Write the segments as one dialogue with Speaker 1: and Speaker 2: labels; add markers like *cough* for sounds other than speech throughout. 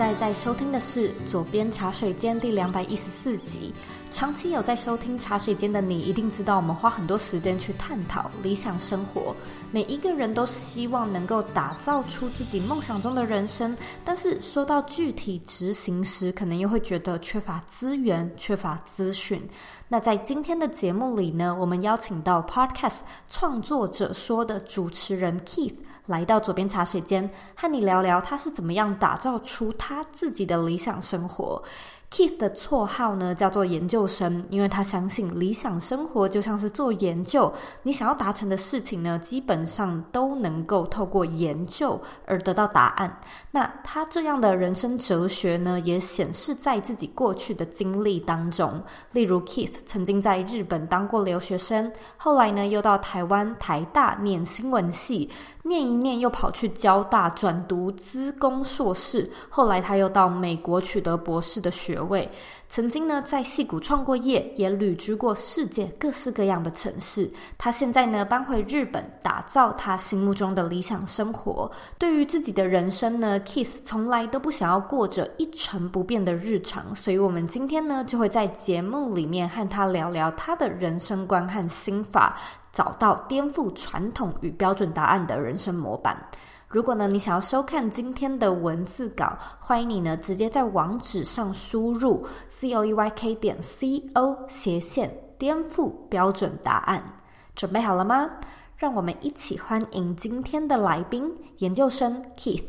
Speaker 1: 现在在收听的是《左边茶水间》第两百一十四集。长期有在收听茶水间的你，一定知道我们花很多时间去探讨理想生活。每一个人都希望能够打造出自己梦想中的人生，但是说到具体执行时，可能又会觉得缺乏资源、缺乏资讯。那在今天的节目里呢，我们邀请到 Podcast 创作者说的主持人 Keith 来到左边茶水间，和你聊聊他是怎么样打造出他自己的理想生活。Keith 的绰号呢叫做研究生，因为他相信理想生活就像是做研究，你想要达成的事情呢，基本上都能够透过研究而得到答案。那他这样的人生哲学呢，也显示在自己过去的经历当中。例如，Keith 曾经在日本当过留学生，后来呢又到台湾台大念新闻系。念一念，又跑去交大转读资工硕士，后来他又到美国取得博士的学位。曾经呢，在矽谷创过业，也旅居过世界各式各样的城市。他现在呢，搬回日本，打造他心目中的理想生活。对于自己的人生呢，Keith 从来都不想要过着一成不变的日常。所以，我们今天呢，就会在节目里面和他聊聊他的人生观和心法。找到颠覆传统与标准答案的人生模板。如果呢，你想要收看今天的文字稿，欢迎你呢直接在网址上输入 c o e y k 点 c o 斜线颠覆标准答案。准备好了吗？让我们一起欢迎今天的来宾，研究生 Keith。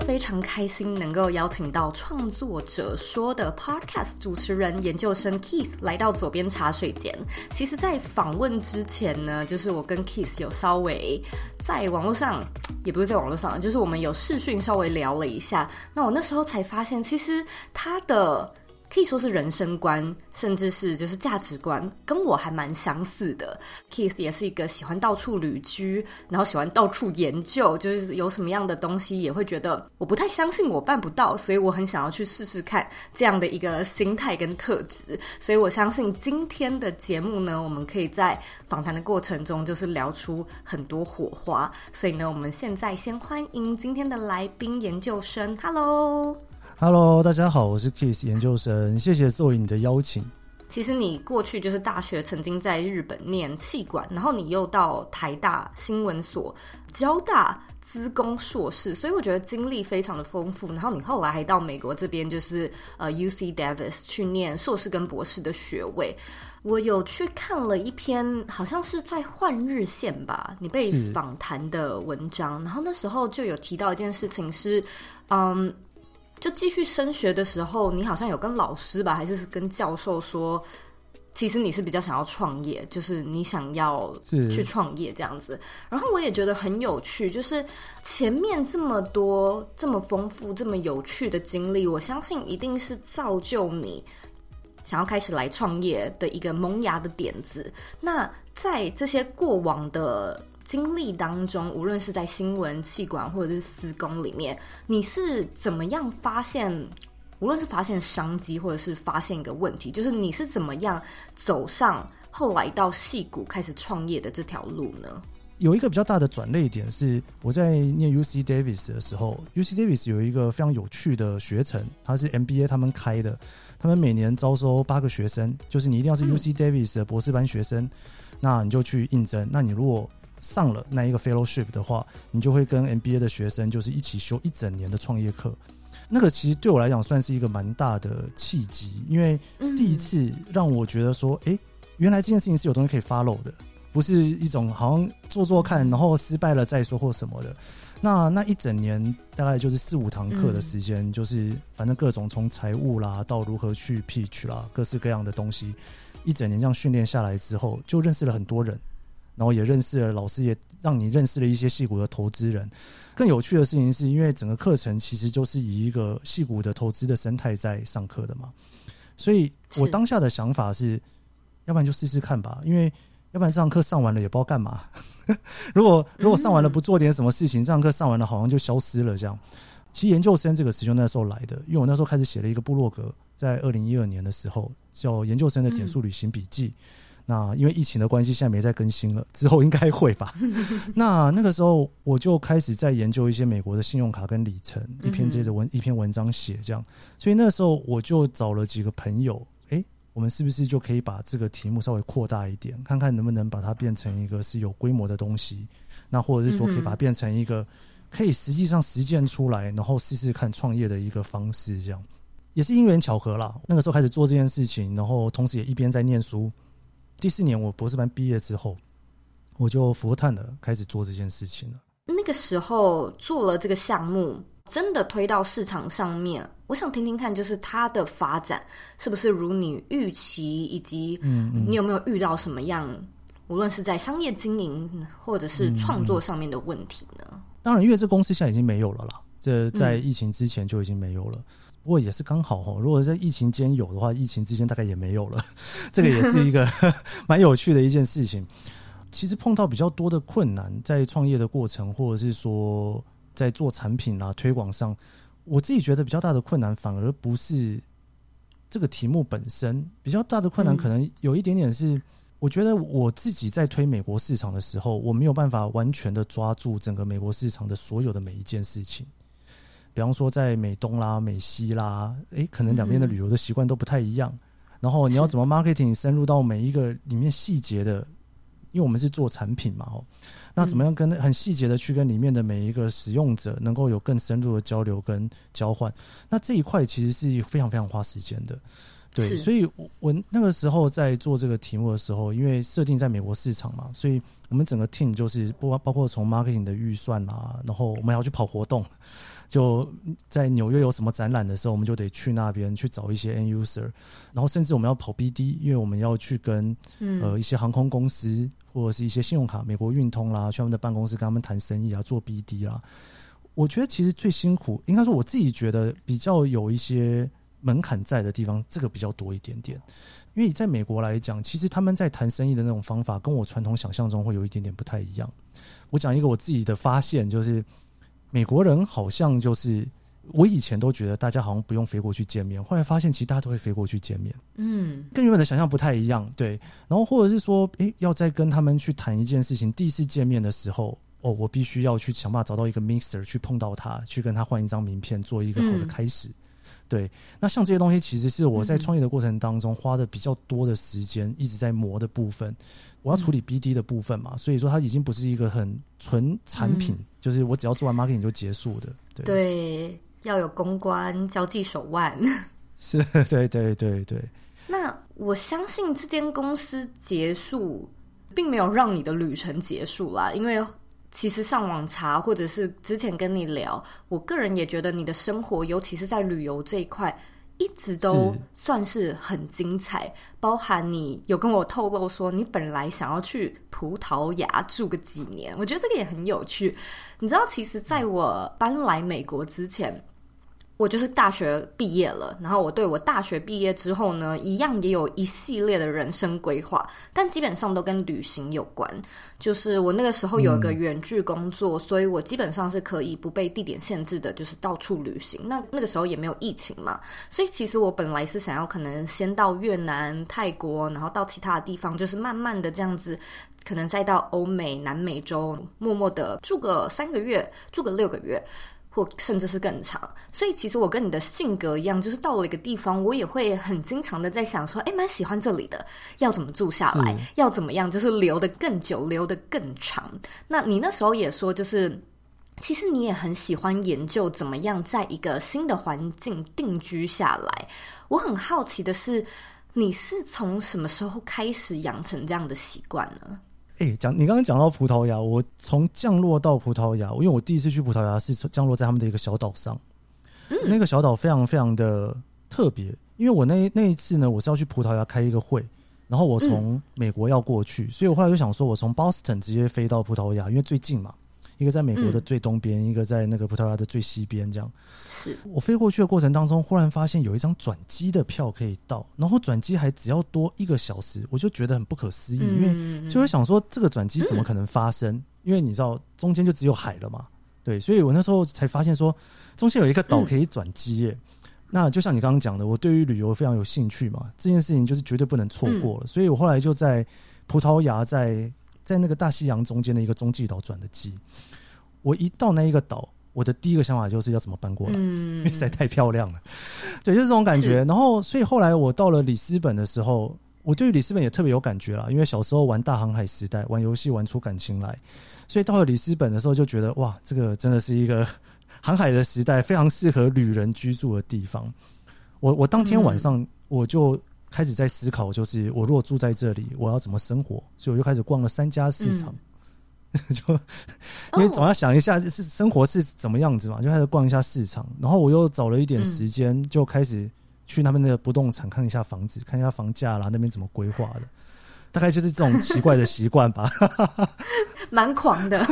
Speaker 1: 非常开心能够邀请到创作者说的 Podcast 主持人研究生 Keith 来到左边茶水间。其实，在访问之前呢，就是我跟 Keith 有稍微在网络上，也不是在网络上，就是我们有视讯稍微聊了一下。那我那时候才发现，其实他的。可以说是人生观，甚至是就是价值观，跟我还蛮相似的。Keith 也是一个喜欢到处旅居，然后喜欢到处研究，就是有什么样的东西也会觉得我不太相信我办不到，所以我很想要去试试看这样的一个心态跟特质。所以我相信今天的节目呢，我们可以在访谈的过程中就是聊出很多火花。所以呢，我们现在先欢迎今天的来宾研究生，Hello。
Speaker 2: Hello，大家好，我是 Keith 研究生，谢谢作为你的邀请。
Speaker 1: 其实你过去就是大学曾经在日本念气管，然后你又到台大新闻所、交大资工硕士，所以我觉得经历非常的丰富。然后你后来还到美国这边，就是呃 UC Davis 去念硕士跟博士的学位。我有去看了一篇，好像是在《换日线》吧，你被访谈的文章。然后那时候就有提到一件事情是，嗯。就继续升学的时候，你好像有跟老师吧，还是跟教授说，其实你是比较想要创业，就是你想要去创业这样子。然后我也觉得很有趣，就是前面这么多这么丰富、这么有趣的经历，我相信一定是造就你想要开始来创业的一个萌芽的点子。那在这些过往的。经历当中，无论是在新闻、气管或者是资工里面，你是怎么样发现？无论是发现商机，或者是发现一个问题，就是你是怎么样走上后来到戏谷开始创业的这条路呢？
Speaker 2: 有一个比较大的转捩点是我在念 UC Davis 的时候，UC Davis 有一个非常有趣的学程，它是 MBA 他们开的，他们每年招收八个学生，就是你一定要是 UC Davis 的博士班学生，嗯、那你就去应征。那你如果上了那一个 fellowship 的话，你就会跟 MBA 的学生就是一起修一整年的创业课。那个其实对我来讲算是一个蛮大的契机，因为第一次让我觉得说，哎、欸，原来这件事情是有东西可以 follow 的，不是一种好像做做看，然后失败了再说或什么的。那那一整年大概就是四五堂课的时间，就是反正各种从财务啦到如何去 pitch 啦，各式各样的东西，一整年这样训练下来之后，就认识了很多人。然后也认识了老师，也让你认识了一些戏骨的投资人。更有趣的事情是，因为整个课程其实就是以一个戏骨的投资的生态在上课的嘛，所以我当下的想法是，要不然就试试看吧，因为要不然这堂课上完了也不知道干嘛。*laughs* 如果如果上完了不做点什么事情，这堂课上完了好像就消失了这样。其实研究生这个词就那时候来的，因为我那时候开始写了一个部落格，在二零一二年的时候叫研究生的点数旅行笔记。那因为疫情的关系，现在没再更新了，之后应该会吧。*laughs* 那那个时候我就开始在研究一些美国的信用卡跟里程，一篇接着文一篇文章写这样。所以那时候我就找了几个朋友，诶，我们是不是就可以把这个题目稍微扩大一点，看看能不能把它变成一个是有规模的东西？那或者是说可以把它变成一个可以实际上实践出来，然后试试看创业的一个方式？这样也是因缘巧合啦。那个时候开始做这件事情，然后同时也一边在念书。第四年，我博士班毕业之后，我就佛探的开始做这件事情了。
Speaker 1: 那个时候做了这个项目，真的推到市场上面，我想听听看，就是它的发展是不是如你预期，以及你有没有遇到什么样，嗯嗯、无论是在商业经营或者是创作上面的问题呢？
Speaker 2: 嗯嗯、当然，因为这公司现在已经没有了啦，这在疫情之前就已经没有了。嗯不过也是刚好哦，如果在疫情间有的话，疫情之间大概也没有了。*laughs* 这个也是一个 *laughs* 蛮有趣的一件事情。其实碰到比较多的困难，在创业的过程，或者是说在做产品啊推广上，我自己觉得比较大的困难，反而不是这个题目本身。比较大的困难可能有一点点是，我觉得我自己在推美国市场的时候，我没有办法完全的抓住整个美国市场的所有的每一件事情。比方说，在美东啦、美西啦，诶、欸，可能两边的旅游的习惯都不太一样。然后你要怎么 marketing 深入到每一个里面细节的？因为我们是做产品嘛，哦，那怎么样跟很细节的去跟里面的每一个使用者能够有更深入的交流跟交换？那这一块其实是非常非常花时间的。对，所以我我那个时候在做这个题目的时候，因为设定在美国市场嘛，所以我们整个 team 就是不包括从 marketing 的预算啊，然后我们还要去跑活动。就在纽约有什么展览的时候，我们就得去那边去找一些 end user，然后甚至我们要跑 BD，因为我们要去跟呃一些航空公司或者是一些信用卡，美国运通啦，去他们的办公室跟他们谈生意啊，做 BD 啦。我觉得其实最辛苦，应该说我自己觉得比较有一些门槛在的地方，这个比较多一点点。因为在美国来讲，其实他们在谈生意的那种方法，跟我传统想象中会有一点点不太一样。我讲一个我自己的发现，就是。美国人好像就是，我以前都觉得大家好像不用飞过去见面，后来发现其实大家都会飞过去见面，嗯，跟原本的想象不太一样，对。然后或者是说，诶，要再跟他们去谈一件事情，第一次见面的时候，哦，我必须要去想办法找到一个 mixer 去碰到他，去跟他换一张名片，做一个好的开始。嗯对，那像这些东西，其实是我在创业的过程当中花的比较多的时间，一直在磨的部分。我要处理 BD 的部分嘛，所以说它已经不是一个很纯产品，嗯、就是我只要做完 marketing 就结束的。对，
Speaker 1: 对，要有公关、交际手腕。*laughs*
Speaker 2: 是，对，对，对，对。
Speaker 1: 那我相信这间公司结束，并没有让你的旅程结束啦，因为。其实上网查，或者是之前跟你聊，我个人也觉得你的生活，尤其是在旅游这一块，一直都算是很精彩。包含你有跟我透露说，你本来想要去葡萄牙住个几年，我觉得这个也很有趣。你知道，其实在我搬来美国之前。我就是大学毕业了，然后我对我大学毕业之后呢，一样也有一系列的人生规划，但基本上都跟旅行有关。就是我那个时候有一个远距工作，所以我基本上是可以不被地点限制的，就是到处旅行。那那个时候也没有疫情嘛，所以其实我本来是想要可能先到越南、泰国，然后到其他的地方，就是慢慢的这样子，可能再到欧美、南美洲，默默的住个三个月，住个六个月。或甚至是更长，所以其实我跟你的性格一样，就是到了一个地方，我也会很经常的在想说，哎，蛮喜欢这里的，要怎么住下来，要怎么样，就是留得更久，留得更长。那你那时候也说，就是其实你也很喜欢研究怎么样在一个新的环境定居下来。我很好奇的是，你是从什么时候开始养成这样的习惯呢？
Speaker 2: 哎，讲你刚刚讲到葡萄牙，我从降落到葡萄牙，因为我第一次去葡萄牙是降落在他们的一个小岛上，嗯、那个小岛非常非常的特别，因为我那那一次呢，我是要去葡萄牙开一个会，然后我从美国要过去，嗯、所以我后来就想说，我从 Boston 直接飞到葡萄牙，因为最近嘛，一一个在美国的最东边，嗯、一个在那个葡萄牙的最西边，这样。
Speaker 1: 是。
Speaker 2: 我飞过去的过程当中，忽然发现有一张转机的票可以到，然后转机还只要多一个小时，我就觉得很不可思议，嗯、因为就会想说这个转机怎么可能发生？嗯、因为你知道中间就只有海了嘛，对，所以我那时候才发现说中间有一个岛可以转机耶。嗯、那就像你刚刚讲的，我对于旅游非常有兴趣嘛，这件事情就是绝对不能错过了，嗯、所以我后来就在葡萄牙在在那个大西洋中间的一个中继岛转的机，我一到那一个岛。我的第一个想法就是要怎么搬过来，嗯、因为实在太漂亮了。对，就是这种感觉。然后，所以后来我到了里斯本的时候，我对于里斯本也特别有感觉了，因为小时候玩大航海时代，玩游戏玩出感情来，所以到了里斯本的时候就觉得哇，这个真的是一个 *laughs* 航海的时代，非常适合旅人居住的地方。我我当天晚上我就开始在思考，就是我如果住在这里，我要怎么生活？所以我就开始逛了三家市场。嗯 *laughs* 就 *laughs* 因为总要想一下是生活是怎么样子嘛，就开始逛一下市场，然后我又找了一点时间，就开始去那边的不动产看一下房子，看一下房价啦，那边怎么规划的，大概就是这种奇怪的习惯吧，
Speaker 1: 蛮狂的。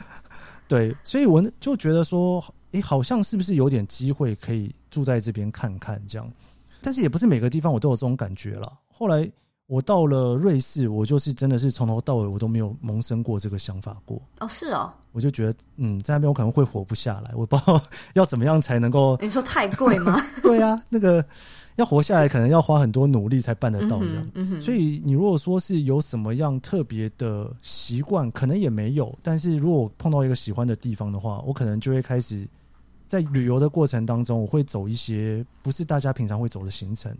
Speaker 1: *laughs*
Speaker 2: 对，所以我就觉得说，哎、欸，好像是不是有点机会可以住在这边看看这样，但是也不是每个地方我都有这种感觉了。后来。我到了瑞士，我就是真的是从头到尾我都没有萌生过这个想法过。
Speaker 1: 哦，是哦，
Speaker 2: 我就觉得，嗯，在那边我可能会活不下来，我不知道要怎么样才能够。
Speaker 1: 你说太贵吗？*laughs*
Speaker 2: 对啊，那个要活下来，可能要花很多努力才办得到
Speaker 1: 这样。
Speaker 2: 所以你如果说是有什么样特别的习惯，可能也没有。但是如果碰到一个喜欢的地方的话，我可能就会开始在旅游的过程当中，我会走一些不是大家平常会走的行程。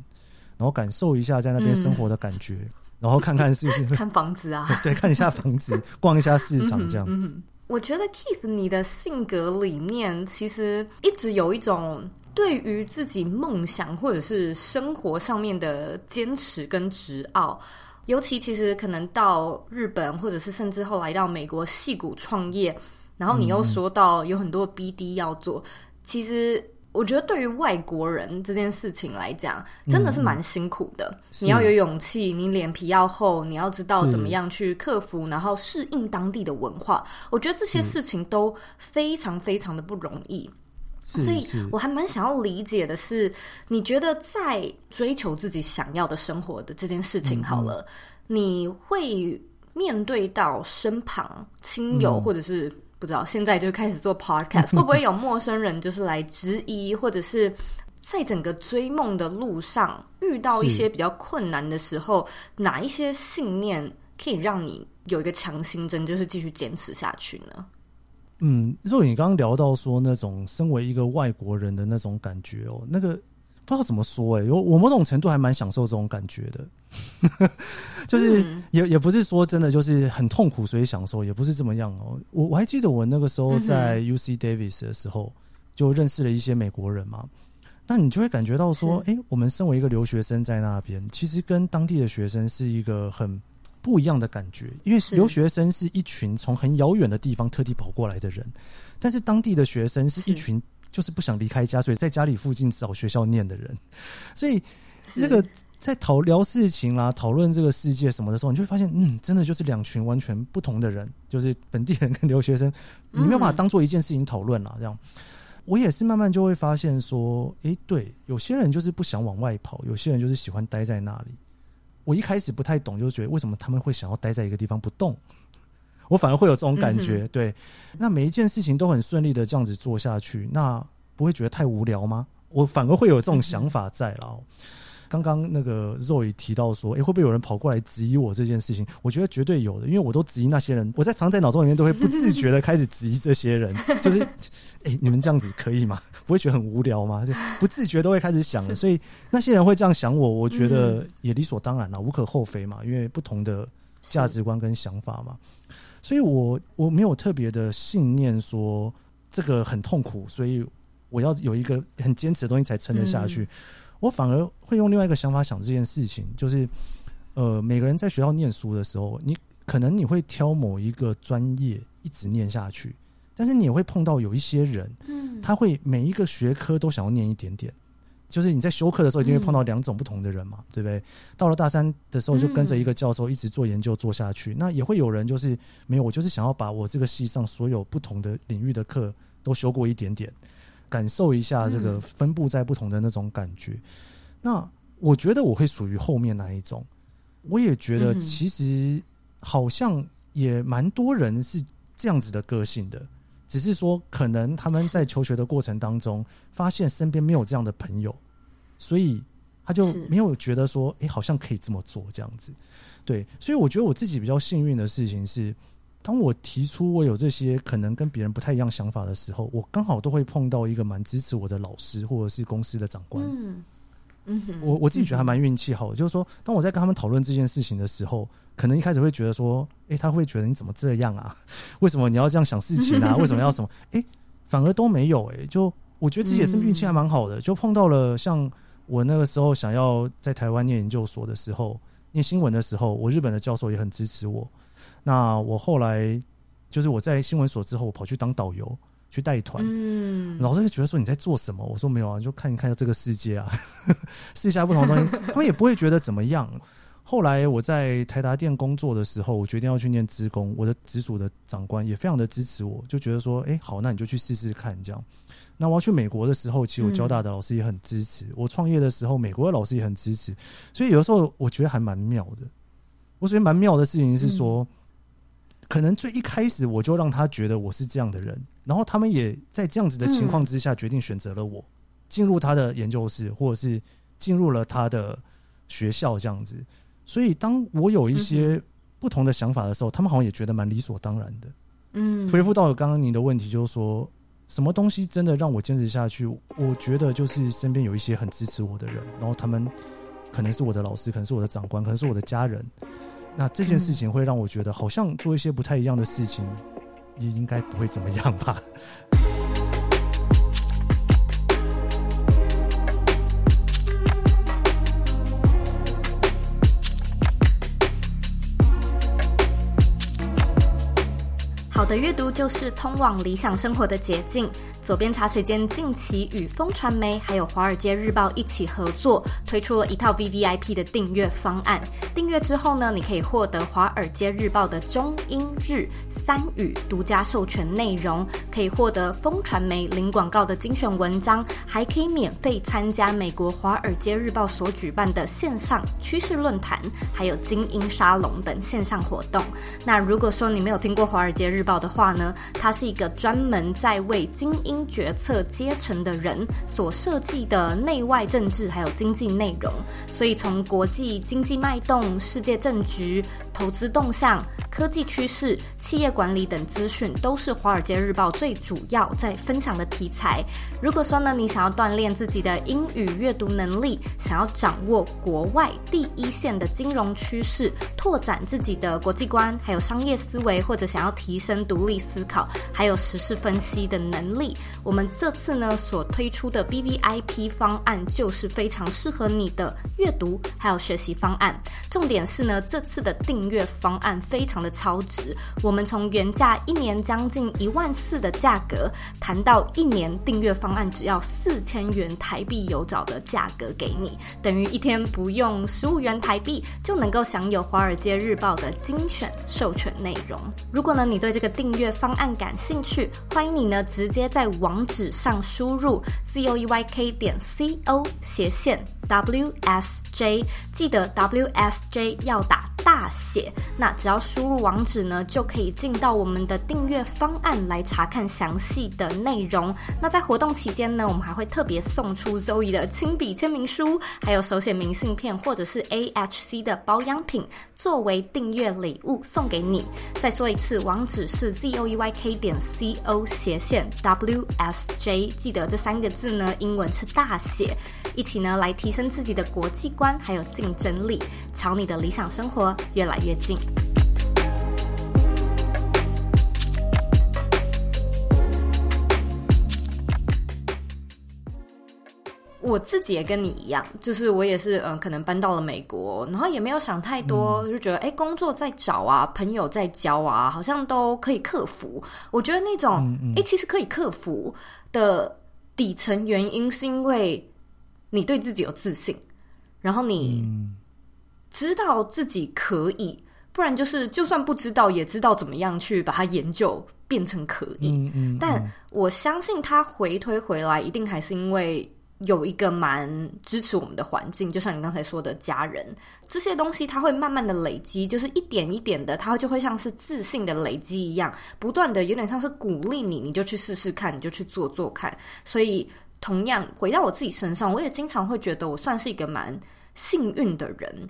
Speaker 2: 然后感受一下在那边生活的感觉，嗯、*laughs* 然后看看是不是
Speaker 1: 看房子啊？*laughs*
Speaker 2: 对，看一下房子，*laughs* 逛一下市场这样。
Speaker 1: 嗯嗯、我觉得 Keith 你的性格里面其实一直有一种对于自己梦想或者是生活上面的坚持跟执拗，尤其其实可能到日本或者是甚至后来到美国戏谷创业，然后你又说到有很多 BD 要做，嗯、其实。我觉得对于外国人这件事情来讲，真的是蛮辛苦的。嗯、你要有勇气，你脸皮要厚，你要知道怎么样去克服，然后适应当地的文化。我觉得这些事情都非常非常的不容易。所以我还蛮想要理解的是，你觉得在追求自己想要的生活的这件事情，好了，嗯、你会面对到身旁亲友或者是、嗯。不知道现在就开始做 *laughs* podcast，会不会有陌生人就是来质疑，或者是在整个追梦的路上遇到一些比较困难的时候，哪一些信念可以让你有一个强心针，就是继续坚持下去呢？
Speaker 2: 嗯，若你刚刚聊到说那种身为一个外国人的那种感觉哦，那个。不知道怎么说哎、欸，我我某种程度还蛮享受这种感觉的，*laughs* 就是也、嗯、也不是说真的就是很痛苦所以享受，也不是这么样哦。我我还记得我那个时候在 UC Davis 的时候，就认识了一些美国人嘛，那你就会感觉到说，哎、欸，我们身为一个留学生在那边，其实跟当地的学生是一个很不一样的感觉，因为留学生是一群从很遥远的地方特地跑过来的人，但是当地的学生是一群。就是不想离开家，所以在家里附近找学校念的人，所以那个在讨聊事情啦、讨论这个世界什么的时候，你就会发现，嗯，真的就是两群完全不同的人，就是本地人跟留学生，你没有办法当做一件事情讨论啦。这样，我也是慢慢就会发现说，诶，对，有些人就是不想往外跑，有些人就是喜欢待在那里。我一开始不太懂，就是觉得为什么他们会想要待在一个地方不动。我反而会有这种感觉，嗯、对。那每一件事情都很顺利的这样子做下去，那不会觉得太无聊吗？我反而会有这种想法在了。刚刚那个 Zoe 提到说，诶、欸，会不会有人跑过来质疑我这件事情？我觉得绝对有的，因为我都质疑那些人。我在常在脑中里面都会不自觉的开始质疑这些人，*laughs* 就是，诶、欸，你们这样子可以吗？不会觉得很无聊吗？就不自觉都会开始想了。*laughs* 所以那些人会这样想我，我觉得也理所当然了，无可厚非嘛，因为不同的价值观跟想法嘛。所以我我没有特别的信念说这个很痛苦，所以我要有一个很坚持的东西才撑得下去。嗯、我反而会用另外一个想法想这件事情，就是呃，每个人在学校念书的时候，你可能你会挑某一个专业一直念下去，但是你也会碰到有一些人，嗯，他会每一个学科都想要念一点点。就是你在修课的时候一定会碰到两种不同的人嘛，对不对？到了大三的时候就跟着一个教授一直做研究做下去，那也会有人就是没有，我就是想要把我这个系上所有不同的领域的课都修过一点点，感受一下这个分布在不同的那种感觉。那我觉得我会属于后面那一种，我也觉得其实好像也蛮多人是这样子的个性的。只是说，可能他们在求学的过程当中，发现身边没有这样的朋友，所以他就没有觉得说，哎，好像可以这么做这样子。对，所以我觉得我自己比较幸运的事情是，当我提出我有这些可能跟别人不太一样想法的时候，我刚好都会碰到一个蛮支持我的老师或者是公司的长官。嗯嗯，我我自己觉得还蛮运气好的，就是说，当我在跟他们讨论这件事情的时候。可能一开始会觉得说，诶、欸，他会觉得你怎么这样啊？*laughs* 为什么你要这样想事情啊？*laughs* 为什么要什么？诶、欸，反而都没有诶、欸，就我觉得自己也是运气还蛮好的，就碰到了像我那个时候想要在台湾念研究所的时候，念新闻的时候，我日本的教授也很支持我。那我后来就是我在新闻所之后，我跑去当导游去带团，嗯，老师就觉得说你在做什么？我说没有啊，就看一看这个世界啊，*laughs* 试一下不同的东西，*laughs* 他们也不会觉得怎么样。后来我在台达店工作的时候，我决定要去念职工。我的直属的长官也非常的支持我，就觉得说：“哎，好，那你就去试试看。”这样。那我要去美国的时候，其实我交大的老师也很支持。我创业的时候，美国的老师也很支持。所以有的时候我觉得还蛮妙的。我觉得蛮妙的事情是说，可能最一开始我就让他觉得我是这样的人，然后他们也在这样子的情况之下决定选择了我，进入他的研究室，或者是进入了他的学校这样子。所以，当我有一些不同的想法的时候，嗯、他们好像也觉得蛮理所当然的。嗯，回复到刚刚您的问题，就是说什么东西真的让我坚持下去？我觉得就是身边有一些很支持我的人，然后他们可能是我的老师，可能是我的长官，可能是我的家人。那这件事情会让我觉得，好像做一些不太一样的事情，也应该不会怎么样吧。
Speaker 1: 好的阅读就是通往理想生活的捷径。左边茶水间近期与风传媒还有华尔街日报一起合作，推出了一套 VVIP 的订阅方案。订阅之后呢，你可以获得华尔街日报的中英日三语独家授权内容，可以获得风传媒零广告的精选文章，还可以免费参加美国华尔街日报所举办的线上趋势论坛，还有精英沙龙等线上活动。那如果说你没有听过华尔街日报的话呢，它是一个专门在为精英决策阶层的人所设计的内外政治还有经济内容，所以从国际经济脉动、世界政局、投资动向、科技趋势、企业管理等资讯，都是《华尔街日报》最主要在分享的题材。如果说呢，你想要锻炼自己的英语阅读能力，想要掌握国外第一线的金融趋势，拓展自己的国际观，还有商业思维，或者想要提升独立思考，还有时事分析的能力。我们这次呢所推出的 VVIP 方案就是非常适合你的阅读还有学习方案。重点是呢，这次的订阅方案非常的超值。我们从原价一年将近一万四的价格，谈到一年订阅方案只要四千元台币有找的价格给你，等于一天不用十五元台币就能够享有《华尔街日报》的精选授权内容。如果呢你对这订阅方案感兴趣，欢迎你呢直接在网址上输入 z o e y k 点 c o 斜线。W s j，记得 w s j 要打大写。那只要输入网址呢，就可以进到我们的订阅方案来查看详细的内容。那在活动期间呢，我们还会特别送出 Zoe 的亲笔签名书，还有手写明信片或者是 AHC 的保养品，作为订阅礼物送给你。再说一次，网址是 z o e y k 点 c o 斜线 w S J，记得这三个字呢，英文是大写。一起呢来提升自己的国际观，还有竞争力，朝你的理想生活越来越近。我自己也跟你一样，就是我也是，嗯，可能搬到了美国，然后也没有想太多，就觉得，哎，工作在找啊，朋友在交啊，好像都可以克服。我觉得那种，哎，其实可以克服的底层原因，是因为你对自己有自信，然后你知道自己可以，不然就是就算不知道，也知道怎么样去把它研究变成可以。
Speaker 2: 嗯嗯嗯、
Speaker 1: 但我相信他回推回来，一定还是因为。有一个蛮支持我们的环境，就像你刚才说的家人，这些东西它会慢慢的累积，就是一点一点的，它就会像是自信的累积一样，不断的有点像是鼓励你，你就去试试看，你就去做做看。所以，同样回到我自己身上，我也经常会觉得我算是一个蛮幸运的人。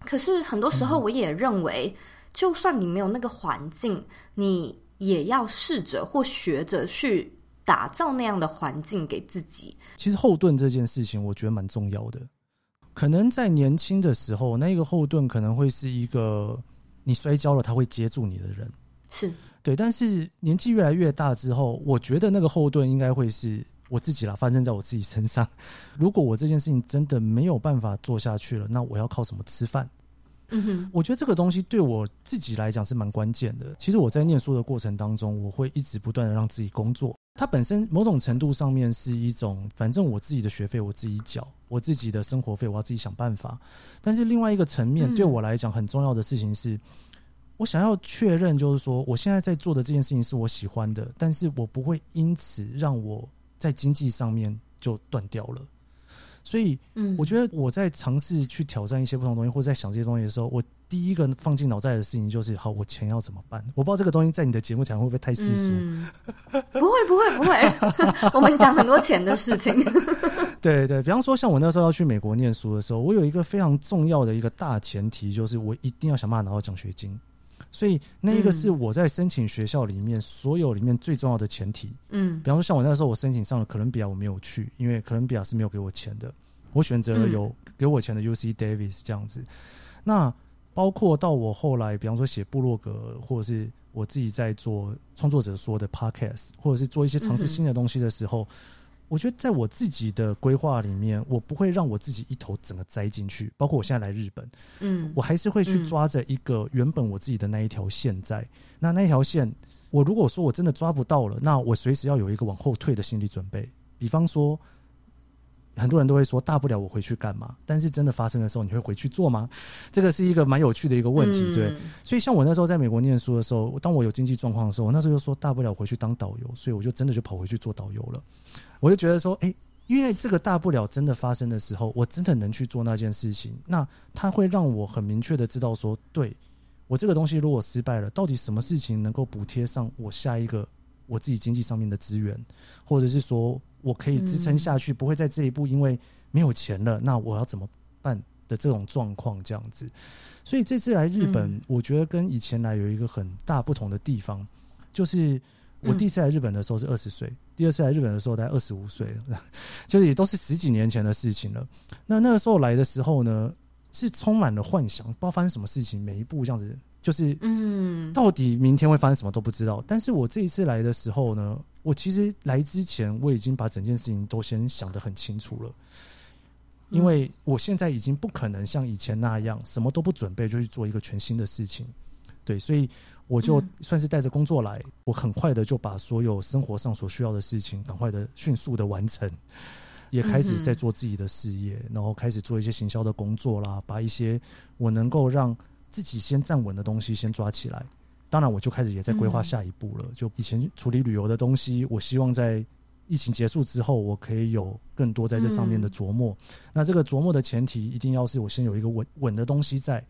Speaker 1: 可是很多时候，我也认为，就算你没有那个环境，你也要试着或学着去。打造那样的环境给自己。
Speaker 2: 其实后盾这件事情，我觉得蛮重要的。可能在年轻的时候，那个后盾可能会是一个你摔跤了，他会接住你的人，
Speaker 1: 是
Speaker 2: 对。但是年纪越来越大之后，我觉得那个后盾应该会是我自己啦，发生在我自己身上。*laughs* 如果我这件事情真的没有办法做下去了，那我要靠什么吃饭？
Speaker 1: 嗯哼，
Speaker 2: 我觉得这个东西对我自己来讲是蛮关键的。其实我在念书的过程当中，我会一直不断的让自己工作。它本身某种程度上面是一种，反正我自己的学费我自己缴，我自己的生活费我要自己想办法。但是另外一个层面对我来讲很重要的事情是，我想要确认，就是说我现在在做的这件事情是我喜欢的，但是我不会因此让我在经济上面就断掉了。所以，嗯，我觉得我在尝试去挑战一些不同的东西，或者在想这些东西的时候，我第一个放进脑袋的事情就是：好，我钱要怎么办？我不知道这个东西在你的节目讲会不会太世俗？
Speaker 1: 嗯，不会，不会，不会。*laughs* 我们讲很多钱的事情。*laughs*
Speaker 2: 对对，比方说，像我那时候要去美国念书的时候，我有一个非常重要的一个大前提，就是我一定要想办法拿到奖学金。所以，那一个是我在申请学校里面所有里面最重要的前提。嗯，比方说，像我那时候我申请上了哥伦比亚，我没有去，因为哥伦比亚是没有给我钱的。我选择了有给我钱的 UC Davis 这样子。那包括到我后来，比方说写部落格，或者是我自己在做创作者说的 Podcast，或者是做一些尝试新的东西的时候。我觉得在我自己的规划里面，我不会让我自己一头整个栽进去。包括我现在来日本，嗯，我还是会去抓着一个原本我自己的那一条线在。那那一条线，我如果说我真的抓不到了，那我随时要有一个往后退的心理准备。比方说，很多人都会说，大不了我回去干嘛？但是真的发生的时候，你会回去做吗？这个是一个蛮有趣的一个问题，对。所以像我那时候在美国念书的时候，当我有经济状况的时候，我那时候就说，大不了回去当导游，所以我就真的就跑回去做导游了。我就觉得说，哎，因为这个大不了真的发生的时候，我真的能去做那件事情，那它会让我很明确的知道说，对，我这个东西如果失败了，到底什么事情能够补贴上我下一个我自己经济上面的资源，或者是说我可以支撑下去，不会在这一步因为没有钱了，那我要怎么办的这种状况这样子。所以这次来日本，我觉得跟以前来有一个很大不同的地方，就是。我第一次来日本的时候是二十岁，第二次来日本的时候大概二十五岁，*laughs* 就是也都是十几年前的事情了。那那个时候来的时候呢，是充满了幻想，不知道发生什么事情，每一步这样子，就是嗯，到底明天会发生什么都不知道。但是我这一次来的时候呢，我其实来之前我已经把整件事情都先想得很清楚了，因为我现在已经不可能像以前那样什么都不准备就去做一个全新的事情，对，所以。我就算是带着工作来，嗯，我很快的就把所有生活上所需要的事情赶快的、迅速的完成，也开始在做自己的事业，嗯，然后开始做一些行销的工作啦，把一些我能够让自己先站稳的东西先抓起来。当然，我就开始也在规划下一步了。就以前处理旅游的东西，我希望在疫情结束之后，我可以有更多在这上面的琢磨。嗯，那这个琢磨的前提，一定要是我先有一个稳稳的东西在。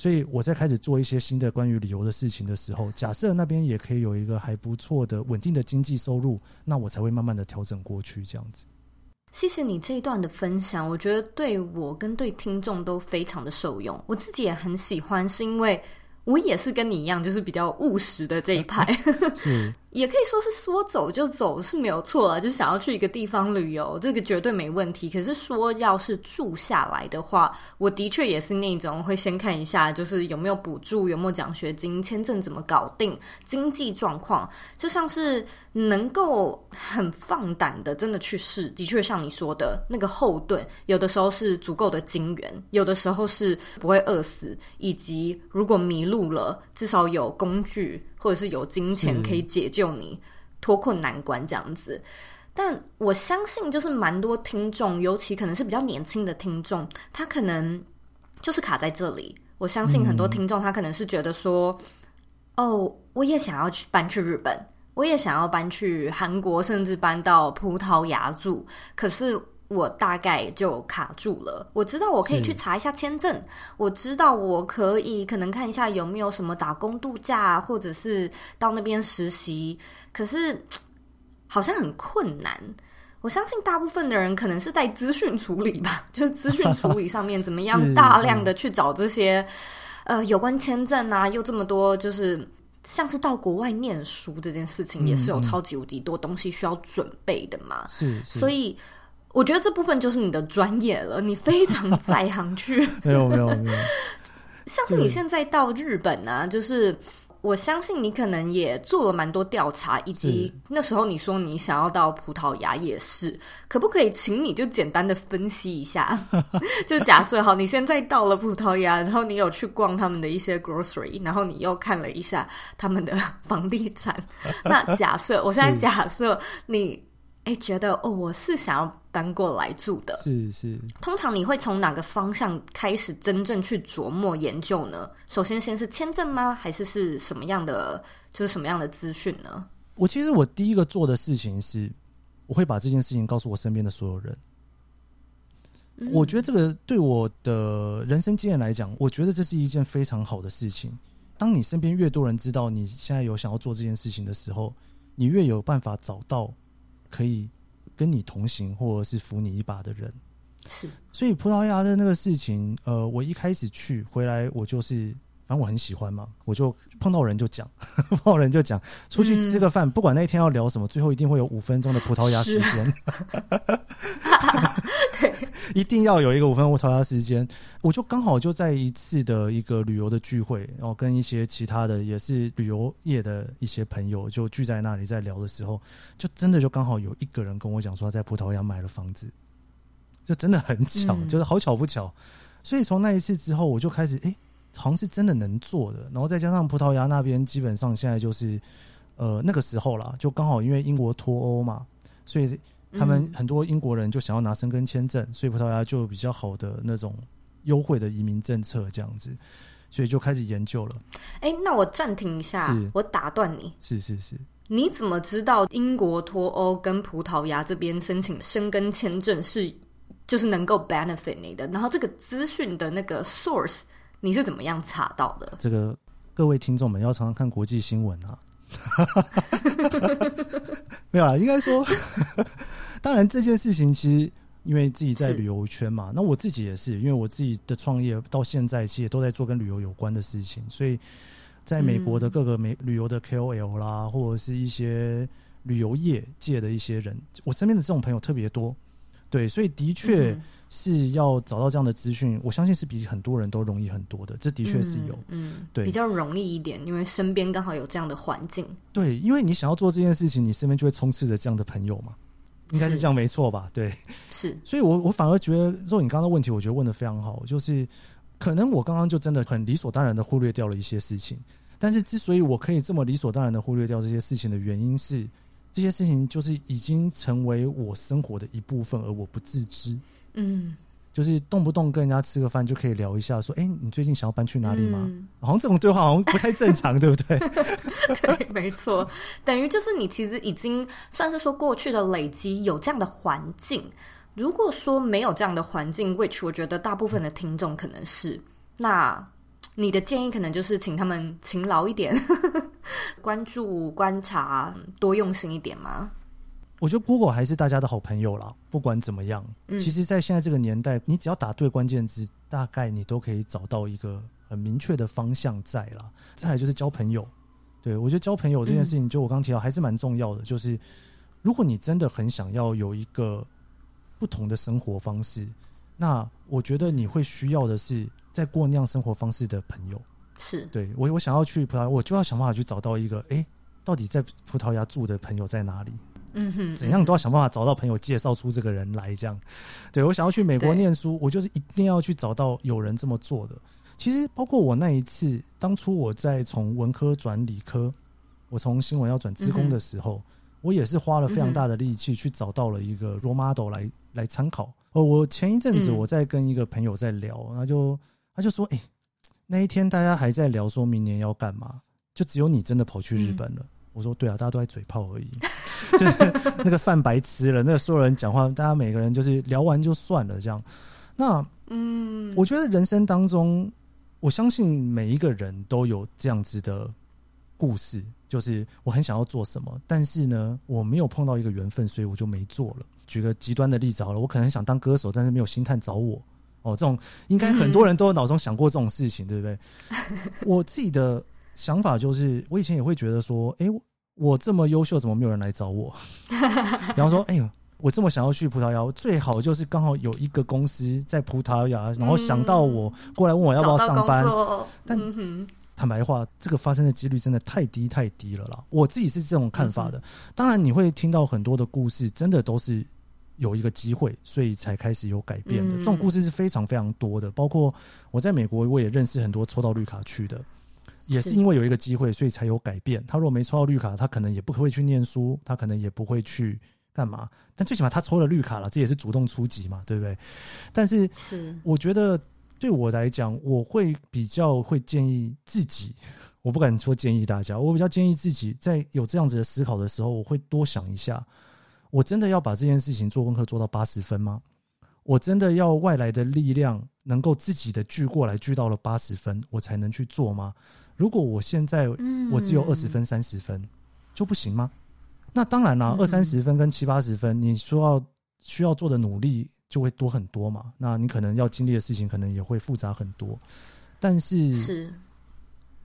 Speaker 2: 所以我在开始做一些新的关于旅游的事情的时候，假设那边也可以有一个还不错的稳定的经济收入，那我才会慢慢的调整过去这样子。
Speaker 1: 谢谢你这一段的分享，我觉得对我跟对听众都非常的受用，我自己也很喜欢，是因为我也是跟你一样，就是比较务实的这一派。*laughs*
Speaker 2: 是。
Speaker 1: 也可以说是说走就走是没有错啊，就想要去一个地方旅游，这个绝对没问题。可是说要是住下来的话，我的确也是那种会先看一下，就是有没有补助，有没有奖学金，签证怎么搞定，经济状况，就像是能够很放胆的真的去试。的确像你说的那个后盾，有的时候是足够的金源，有的时候是不会饿死，以及如果迷路了，至少有工具。或者是有金钱可以解救你脱困难关这样子，但我相信，就是蛮多听众，尤其可能是比较年轻的听众，他可能就是卡在这里。我相信很多听众，他可能是觉得说，嗯、哦，我也想要去搬去日本，我也想要搬去韩国，甚至搬到葡萄牙住，可是我大概就卡住了。我知道我可以去查一下签证，我知道我可以可能看一下有没有什么打工度假，或者是到那边实习，可是。好像很困难，我相信大部分的人可能是在资讯处理吧，*laughs* 就是资讯处理上面怎么样大量的 *laughs* 去找这些呃有关签证啊，又这么多，就是像是到国外念书这件事情，也是有超级无敌多东西需要准备的嘛。
Speaker 2: 是，
Speaker 1: 所以我觉得这部分就是你的专业了，你非常在行去。*laughs*
Speaker 2: 没有没有没有，*laughs*
Speaker 1: 像是你现在到日本啊，就是。我相信你可能也做了蛮多调查，以及那时候你说你想要到葡萄牙也是，可不可以请你就简单的分析一下？*laughs* 就假设好，你现在到了葡萄牙，然后你有去逛他们的一些 grocery，然后你又看了一下他们的房地产。那假设我现在假设你。哎，觉得哦，我是想要搬过来住的。
Speaker 2: 是是。
Speaker 1: 通常你会从哪个方向开始真正去琢磨研究呢？首先，先是签证吗？还是是什么样的？就是什么样的资讯呢？
Speaker 2: 我其实我第一个做的事情是，我会把这件事情告诉我身边的所有人。嗯。我觉得这个对我的人生经验来讲，我觉得这是一件非常好的事情。当你身边越多人知道你现在有想要做这件事情的时候，你越有办法找到。可以跟你同行或者是扶你一把的人，
Speaker 1: 是。
Speaker 2: 所以葡萄牙的那个事情，呃，我一开始去回来，我就是反正我很喜欢嘛，我就碰到人就讲，*laughs* 碰到人就讲，出去吃个饭，嗯，不管那一天要聊什么，最后一定会有五分钟的葡萄牙时间。*laughs* 一定要有一个五分钟葡萄牙时间。我就刚好就在一次的一个旅游的聚会，然后跟一些其他的也是旅游业的一些朋友就聚在那里在聊的时候，就真的就刚好有一个人跟我讲说他在葡萄牙买了房子，就真的很巧，就是好巧不巧。所以从那一次之后，我就开始哎、好像是真的能做的。然后再加上葡萄牙那边基本上现在就是呃那个时候啦，就刚好因为英国脱欧嘛，所以。他们很多英国人就想要拿申根签证，所以葡萄牙就有比较好的那种优惠的移民政策，这样子，所以就开始研究了。
Speaker 1: 哎，那我暂停一下，我打断你。
Speaker 2: 是是是，
Speaker 1: 你怎么知道英国脱欧跟葡萄牙这边申请申根签证是就是能够 benefit 你的？然后这个资讯的那个 source 你是怎么样查到的？
Speaker 2: 这个各位听众们要常常看国际新闻啊。*laughs* 没有啦，应该说，*laughs* 当然这件事情其实因为自己在旅游圈嘛，那我自己也是，因为我自己的创业到现在其实都在做跟旅游有关的事情，所以在美国的各个美旅游的 KOL 啦，或者是一些旅游业界的一些人，我身边的这种朋友特别多，对，所以的确。是要找到这样的资讯，我相信是比很多人都容易很多的。这的确是有，
Speaker 1: 嗯，嗯，
Speaker 2: 对，
Speaker 1: 比较容易一点，因为身边刚好有这样的环境。
Speaker 2: 对，因为你想要做这件事情，你身边就会充斥着这样的朋友嘛，应该是这样没错吧？对，
Speaker 1: 是。所
Speaker 2: 以我我反而觉得，若你刚刚的问题，我觉得问的非常好，就是可能我刚刚就真的很理所当然的忽略掉了一些事情，但是之所以我可以这么理所当然的忽略掉这些事情的原因是，这些事情就是已经成为我生活的一部分，而我不自知。嗯。就是动不动跟人家吃个饭就可以聊一下，说：“哎、欸，你最近想要搬去哪里吗？”嗯、好像这种对话好像不太正常，*laughs* 对不对？
Speaker 1: 对，没错。等于就是你其实已经算是说过去的累积有这样的环境。如果说没有这样的环境，which 我觉得大部分的听众可能是，那你的建议可能就是请他们勤劳一点，*laughs* 关注、观察，多用心一点吗？
Speaker 2: 我觉得 Google 还是大家的好朋友啦。不管怎么样，嗯，其实，在现在这个年代，你只要打对关键字，大概你都可以找到一个很明确的方向在啦。再来就是交朋友，对，我觉得交朋友这件事情，就我刚提到，还是蛮重要的。就是如果你真的很想要有一个不同的生活方式，那我觉得你会需要的是在过那样生活方式的朋友。
Speaker 1: 是
Speaker 2: 对我，我想要去葡萄牙，我就要想办法去找到一个，哎，到底在葡萄牙住的朋友在哪里？
Speaker 1: 嗯哼，
Speaker 2: 怎样都要想办法找到朋友介绍出这个人来，这样。对，我想要去美国念书，我就是一定要去找到有人这么做的。其实包括我那一次，当初我在从文科转理科，我从新闻要转职工的时候，我也是花了非常大的力气去找到了一个 role model 来来参考。哦，我前一阵子我在跟一个朋友在聊，他就他就说，哎，那一天大家还在聊说明年要干嘛，就只有你真的跑去日本了。我说，对啊，大家都在嘴炮而已，*laughs* 就是那个饭白吃了，那个所有人讲话，大家每个人就是聊完就算了这样。那嗯，我觉得人生当中，我相信每一个人都有这样子的故事，就是我很想要做什么，但是呢，我没有碰到一个缘分，所以我就没做了。举个极端的例子好了，我可能想当歌手，但是没有星探找我哦。这种应该很多人都有脑中想过这种事情，对不对？*laughs* 我自己的想法就是，我以前也会觉得说，哎，我这么优秀，怎么没有人来找我？*laughs* 比方说，哎呦。我这么想要去葡萄牙，最好就是刚好有一个公司在葡萄牙，然后想到我过来问我要不要上班。但坦白话，这个发生的几率真的太低太低了啦。我自己是这种看法的。当然，你会听到很多的故事，真的都是有一个机会，所以才开始有改变的。这种故事是非常非常多的。包括我在美国，我也认识很多抽到绿卡去的，也是因为有一个机会，所以才有改变。他如果没抽到绿卡，他可能也不会去念书，他可能也不会去。干嘛？但最起码他抽了绿卡了，这也是主动出击嘛，对不对？但是，是我觉得对我来讲，我会比较会建议自己，我不敢说建议大家，我比较建议自己在有这样子的思考的时候，我会多想一下：我真的要把这件事情做功课做到八十分吗？我真的要外来的力量能够自己的聚过来聚到了八十分，我才能去做吗？如果我现在我只有二十分、三十分，就不行吗？那当然啦，二三十分跟七八十分，你说要需要做的努力就会多很多嘛。那你可能要经历的事情可能也会复杂很多。但是，是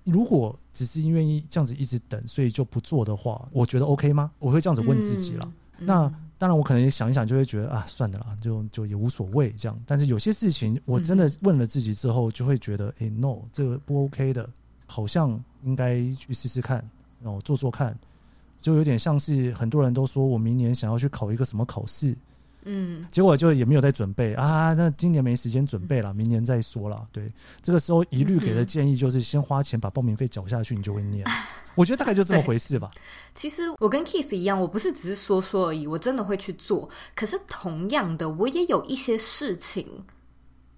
Speaker 2: 如果只是因为这样子一直等，所以就不做的话，我觉得 OK 吗？我会这样子问自己了。嗯、那当然，我可能也想一想，就会觉得啊，算的啦，就就也无所谓这样。但是有些事情，我真的问了自己之后，就会觉得，哎、欸、，no，这个不 OK 的，好像应该去试试看，然后做做看。就有点像是很多人都说我明年想要去考一个什么考试，嗯，结果就也没有在准备啊。那今年没时间准备了，明年再说了。对，这个时候一律给的建议就是先花钱把报名费缴下去，你就会念。*laughs* 我觉得大概就这么回事吧。
Speaker 1: 其实我跟 Keith 一样，我不是只是说说而已，我真的会去做。可是同样的，我也有一些事情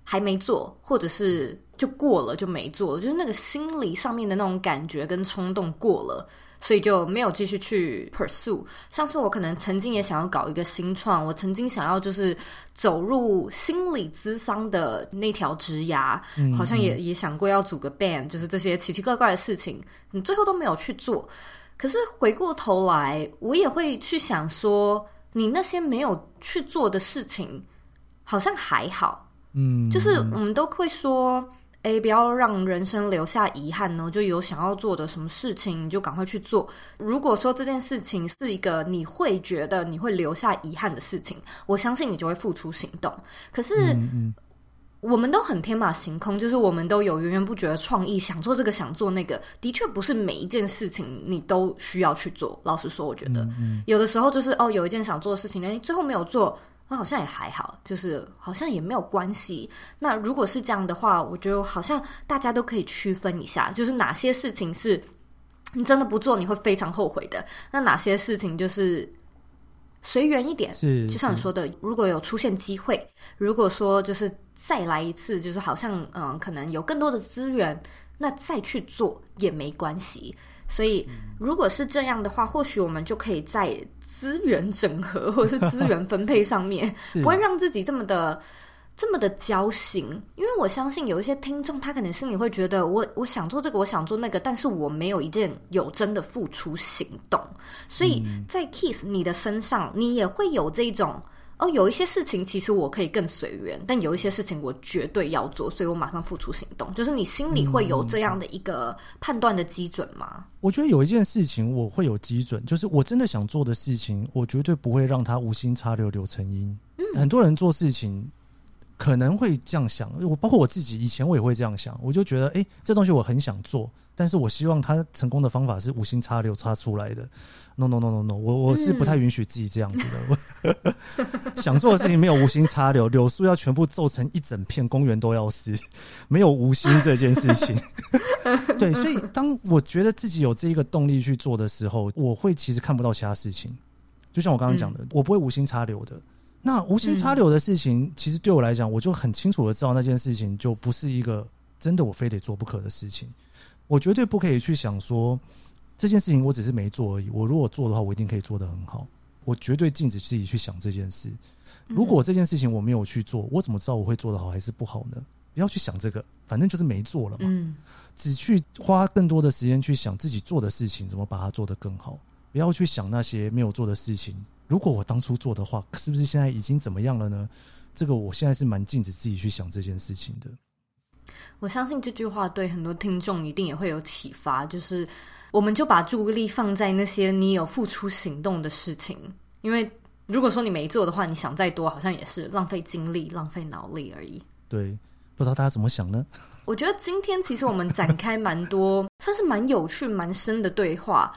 Speaker 1: 还没做，或者是就过了就没做了，就是那个心理上面的那种感觉跟冲动过了。所以就没有继续去 pursue。上次我可能曾经也想要搞一个新创，我曾经想要就是走入心理咨商的那条职涯，嗯、好像也也想过要组个 band，就是这些奇奇怪怪的事情，你最后都没有去做。可是回过头来，我也会去想说，你那些没有去做的事情，好像还好，嗯，就是我们都会说。哎，不要让人生留下遗憾呢。就有想要做的什么事情，你就赶快去做。如果说这件事情是一个你会觉得你会留下遗憾的事情，我相信你就会付出行动。可是，嗯嗯，我们都很天马行空，就是我们都有源源不绝的创意，想做这个，想做那个。的确，不是每一件事情你都需要去做。老实说，我觉得，嗯嗯，有的时候就是哦，有一件想做的事情，哎，最后没有做。那好像也还好，就是好像也没有关系。那如果是这样的话，我觉得好像大家都可以区分一下，就是哪些事情是你真的不做你会非常后悔的，那哪些事情就是随缘一点。是，就像你说的，如果有出现机会，如果说就是再来一次，就是好像嗯，可能有更多的资源，那再去做也没关系。所以如果是这样的话，或许我们就可以在。资源整合 *laughs* 或者是资源分配上面，*laughs* 不会让自己这么的这么的焦心，因为我相信有一些听众，他可能心里会觉得我，我我想做这个，我想做那个，但是我没有一件有真的付出行动，所以在 Keith 你的身上，你也会有这种。哦，有一些事情其实我可以更随缘，但有一些事情我绝对要做，所以我马上付出行动。就是你心里会有这样的一个判断的基准吗？嗯，
Speaker 2: 我觉得有一件事情我会有基准，就是我真的想做的事情，我绝对不会让它无心插柳柳成荫。嗯，很多人做事情可能会这样想，我包括我自己以前我也会这样想，我就觉得，哎，这东西我很想做。但是我希望他成功的方法是无心插柳插出来的。No no no no no，我我是不太允许自己这样子的。嗯、*laughs* 想做的事情没有无心插柳，柳树要全部皱成一整片，公园都要是 *laughs* 没有无心这件事情。*laughs* 对，所以当我觉得自己有这一个动力去做的时候，我会其实看不到其他事情。就像我刚刚讲的，嗯、我不会无心插柳的。那无心插柳的事情，嗯、其实对我来讲，我就很清楚的知道那件事情就不是一个真的我非得做不可的事情。我绝对不可以去想说这件事情我只是没做而已。我如果做的话，我一定可以做得很好。我绝对禁止自己去想这件事。如果这件事情我没有去做，我怎么知道我会做得好还是不好呢？不要去想这个，反正就是没做了嘛。嗯，只去花更多的时间去想自己做的事情怎么把它做得更好。不要去想那些没有做的事情。如果我当初做的话，是不是现在已经怎么样了呢？这个我现在是蛮禁止自己去想这件事情的。
Speaker 1: 我相信这句话对很多听众一定也会有启发，就是我们就把注意力放在那些你有付出行动的事情，因为如果说你没做的话，你想再多好像也是浪费精力、浪费脑力而已。
Speaker 2: 对，不知道大家怎么想呢？*laughs*
Speaker 1: 我觉得今天其实我们展开蛮多，算是蛮有趣、蛮深的对话。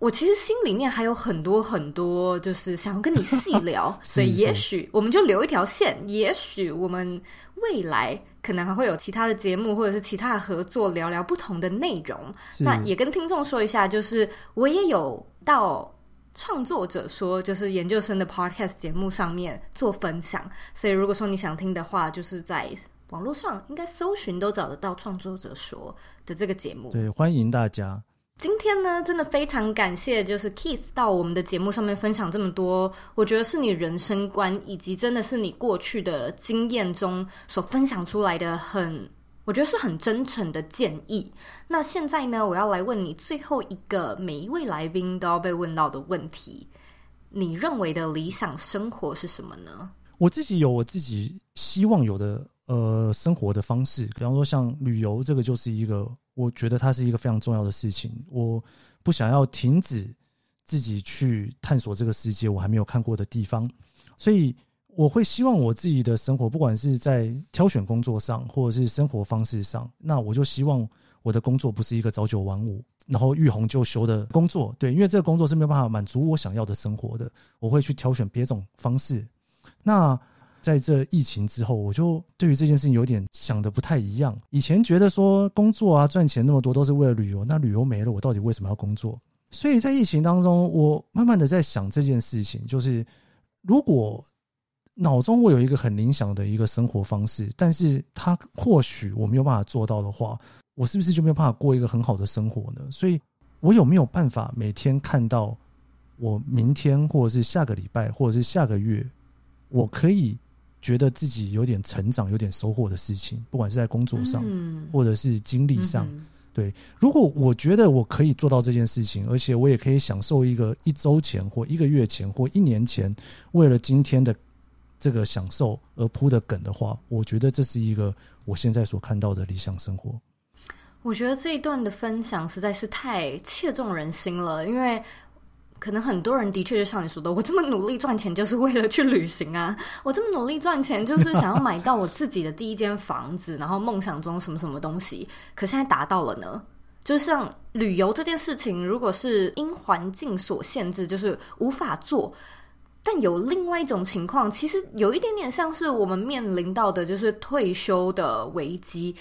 Speaker 1: 我其实心里面还有很多很多，就是想要跟你细聊，*laughs* 所以也许我们就留一条线，也许我们未来可能还会有其他的节目或者是其他的合作，聊聊不同的内容。那也跟听众说一下，就是我也有到创作者说，就是研究生的 podcast 节目上面做分享，所以如果说你想听的话，就是在网络上应该搜寻都找得到创作者说的这个节目。
Speaker 2: 对，欢迎大家。
Speaker 1: 今天呢，真的非常感谢，就是 Keith 到我们的节目上面分享这么多，我觉得是你人生观以及真的是你过去的经验中所分享出来的很，我觉得是很真诚的建议。那现在呢，我要来问你最后一个每一位来宾都要被问到的问题：你认为的理想生活是什么呢？
Speaker 2: 我自己有我自己希望有的呃生活的方式，比方说像旅游，这个就是一个。我觉得它是一个非常重要的事情。我不想要停止自己去探索这个世界我还没有看过的地方，所以我会希望我自己的生活，不管是在挑选工作上，或者是生活方式上，那我就希望我的工作不是一个朝九晚五，然后遇红就休的工作。对，因为这个工作是没有办法满足我想要的生活的，我会去挑选别种方式。那。在这疫情之后，我就对于这件事情有点想的不太一样。以前觉得说工作啊赚钱那么多都是为了旅游，那旅游没了，我到底为什么要工作？所以在疫情当中，我慢慢的在想这件事情，就是如果脑中我有一个很理想的一个生活方式，但是他或许我没有办法做到的话，我是不是就没有办法过一个很好的生活呢？所以我有没有办法每天看到我明天或者是下个礼拜或者是下个月，我可以。觉得自己有点成长、有点收获的事情，不管是在工作上，或者是经历上，对。如果我觉得我可以做到这件事情，而且我也可以享受一个一周前或一个月前或一年前为了今天的这个享受而铺的梗的话，我觉得这是一个我现在所看到的理想生活。
Speaker 1: 我觉得这一段的分享实在是太切中人心了，因为。可能很多人的确就像你说的，我这么努力赚钱就是为了去旅行啊！我这么努力赚钱就是想要买到我自己的第一间房子，然后梦想中什么什么东西。可现在达到了呢？就像旅游这件事情，如果是因环境所限制，就是无法做。但有另外一种情况，其实有一点点像是我们面临到的，就是退休的危机。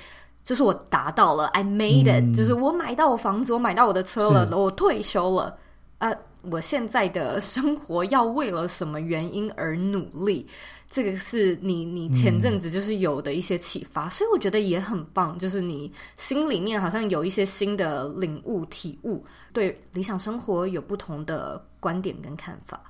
Speaker 1: 就是我达到了，I made it，嗯，就是我买到我房子，我买到我的车了，我退休了啊。我现在的生活要为了什么原因而努力？这个是你你前阵子就是有的一些启发，嗯，所以我觉得也很棒。就是你心里面好像有一些新的领悟体悟，对理想生活有不同的观点跟看法。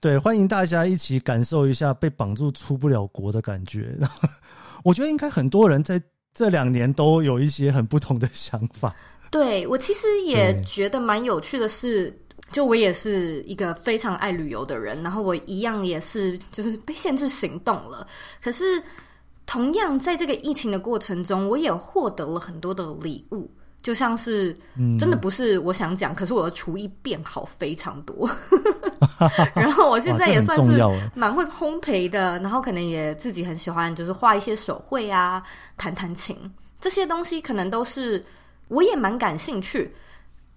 Speaker 2: 对，欢迎大家一起感受一下被绑住出不了国的感觉。*laughs* 我觉得应该很多人在这两年都有一些很不同的想法。
Speaker 1: 对，我其实也觉得蛮有趣的是。就我也是一个非常爱旅游的人，然后我一样也是就是被限制行动了。可是同样在这个疫情的过程中，我也获得了很多的礼物，就像是真的不是我想讲，可是我的厨艺变好非常多。然后我现在也算是蛮会烘焙的，然后可能也自己很喜欢就是画一些手绘啊，弹弹琴这些东西，可能都是我也蛮感兴趣。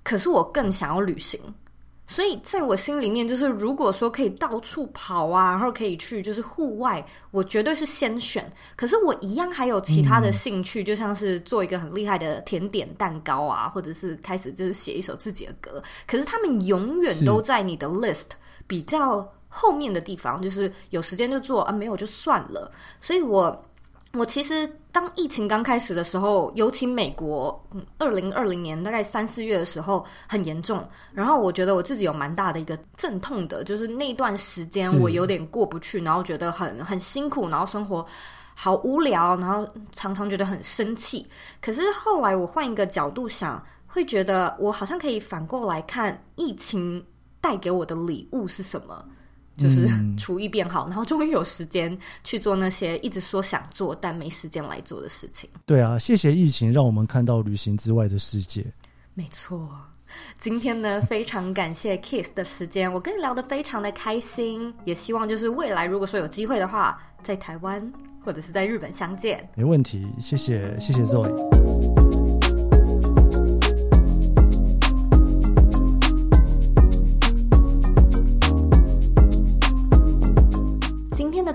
Speaker 1: 可是我更想要旅行。所以在我心里面，就是如果说可以到处跑啊，然后可以去就是户外，我绝对是先选。可是我一样还有其他的兴趣，嗯、就像是做一个很厉害的甜点蛋糕啊，或者是开始就是写一首自己的歌。可是他们永远都在你的 list 比较后面的地方，就是有时间就做啊，没有就算了。所以我。我其实当疫情刚开始的时候，尤其美国，嗯，二零二零年大概三四月的时候很严重，然后我觉得我自己有蛮大的一个阵痛的，就是那段时间我有点过不去，然后觉得很很辛苦，然后生活好无聊，然后常常觉得很生气。可是后来我换一个角度想，会觉得我好像可以反过来看疫情带给我的礼物是什么。就是 *laughs* 厨艺变好，嗯、然后终于有时间去做那些一直说想做但没时间来做的事情。
Speaker 2: 对啊，谢谢疫情，让我们看到旅行之外的世界。
Speaker 1: 没错，今天呢，非常感谢 Kiss 的时间，我跟你聊得非常的开心，也希望就是未来如果说有机会的话，在台湾或者是在日本相见。
Speaker 2: 没问题，谢谢，谢谢 Zoe。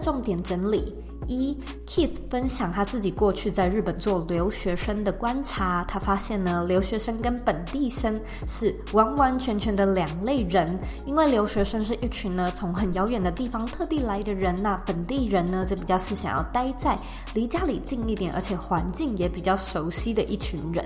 Speaker 1: 重点整理。一 Keith 分享他自己过去在日本做留学生的观察，他发现呢，留学生跟本地生是完完全全的两类人。因为留学生是一群呢从很遥远的地方特地来的人，那本地人呢就比较是想要待在离家里近一点，而且环境也比较熟悉的一群人。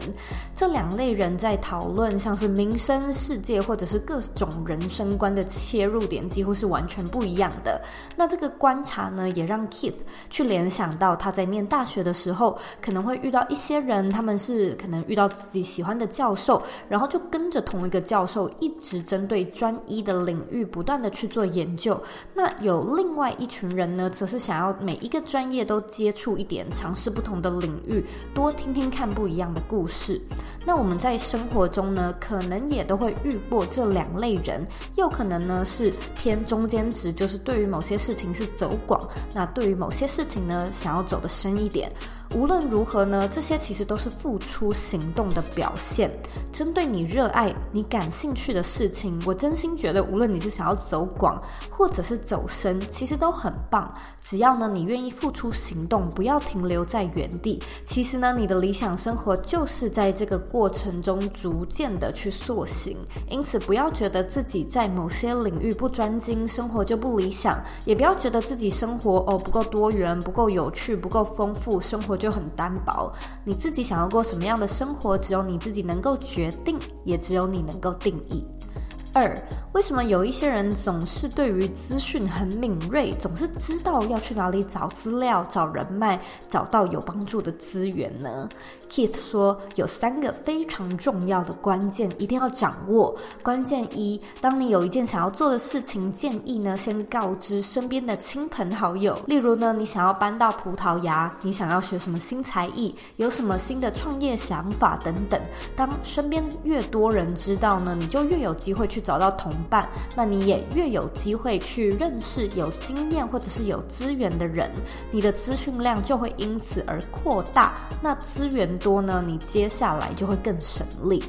Speaker 1: 这两类人在讨论像是民生、世界或者是各种人生观的切入点，几乎是完全不一样的。那这个观察呢，也让 Keith 去联想到他在念大学的时候，可能会遇到一些人，他们是可能遇到自己喜欢的教授，然后就跟着同一个教授一直针对专一的领域不断的去做研究。那有另外一群人呢，则是想要每一个专业都接触一点，尝试不同的领域，多听听看不一样的故事。那我们在生活中呢，可能也都会遇过这两类人，又可能呢是偏中间值，就是对于某些事情是走广，那对于某些。事情呢，想要走得深一点。无论如何呢，这些其实都是付出行动的表现。针对你热爱、你感兴趣的事情，我真心觉得，无论你是想要走广，或者是走深，其实都很棒。只要呢，你愿意付出行动，不要停留在原地。其实呢，你的理想生活就是在这个过程中逐渐的去塑形。因此，不要觉得自己在某些领域不专精，生活就不理想；也不要觉得自己生活哦不够多元、不够有趣、不够丰富，生活就就很单薄。你自己想要过什么样的生活，只有你自己能够决定，也只有你能够定义。二，为什么有一些人总是对于资讯很敏锐，总是知道要去哪里找资料、找人脉、找到有帮助的资源呢？Keith 说，有三个非常重要的关键，一定要掌握。关键一，当你有一件想要做的事情，建议呢先告知身边的亲朋好友。例如呢，你想要搬到葡萄牙，你想要学什么新才艺，有什么新的创业想法等等。当身边越多人知道呢，你就越有机会去。找到同伴，那你也越有机会去认识有经验或者是有资源的人，你的资讯量就会因此而扩大。那资源多呢，你接下来就会更省力。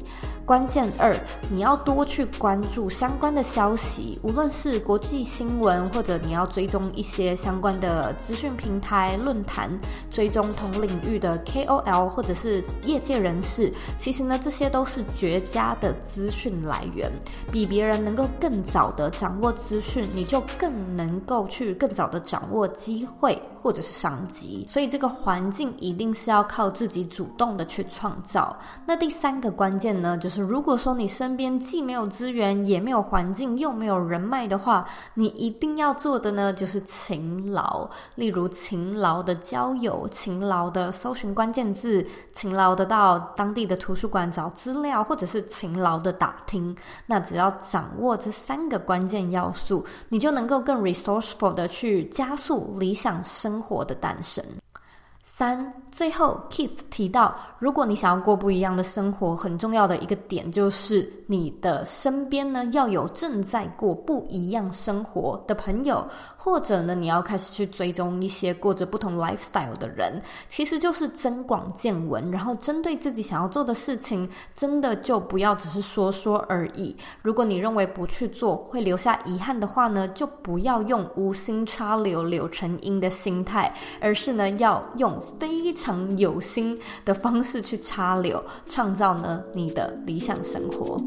Speaker 1: 关键二，你要多去关注相关的消息，无论是国际新闻，或者你要追踪一些相关的资讯平台、论坛，追踪同领域的 KOL 或者是业界人士。其实呢，这些都是绝佳的资讯来源。比别人能够更早的掌握资讯，你就更能够去更早的掌握机会或者是商机。所以这个环境一定是要靠自己主动的去创造。那第三个关键呢，就是。如果说你身边既没有资源，也没有环境，又没有人脉的话，你一定要做的呢，就是勤劳。例如勤劳的交友，勤劳的搜寻关键字，勤劳的到当地的图书馆找资料，或者是勤劳的打听。那只要掌握这三个关键要素，你就能够更 resourceful 的去加速理想生生活的诞生。三，最后 Keith 提到，如果你想要过不一样的生活，很重要的一个点就是你的身边呢要有正在过不一样生活的朋友，或者呢你要开始去追踪一些过着不同 lifestyle 的人，其实就是增广见闻，然后针对自己想要做的事情，真的就不要只是说说而已。如果你认为不去做会留下遗憾的话呢，就不要用无心插柳柳成荫的心态，而是呢要用。非常有心的方式去插柳，创造呢你的理想生活。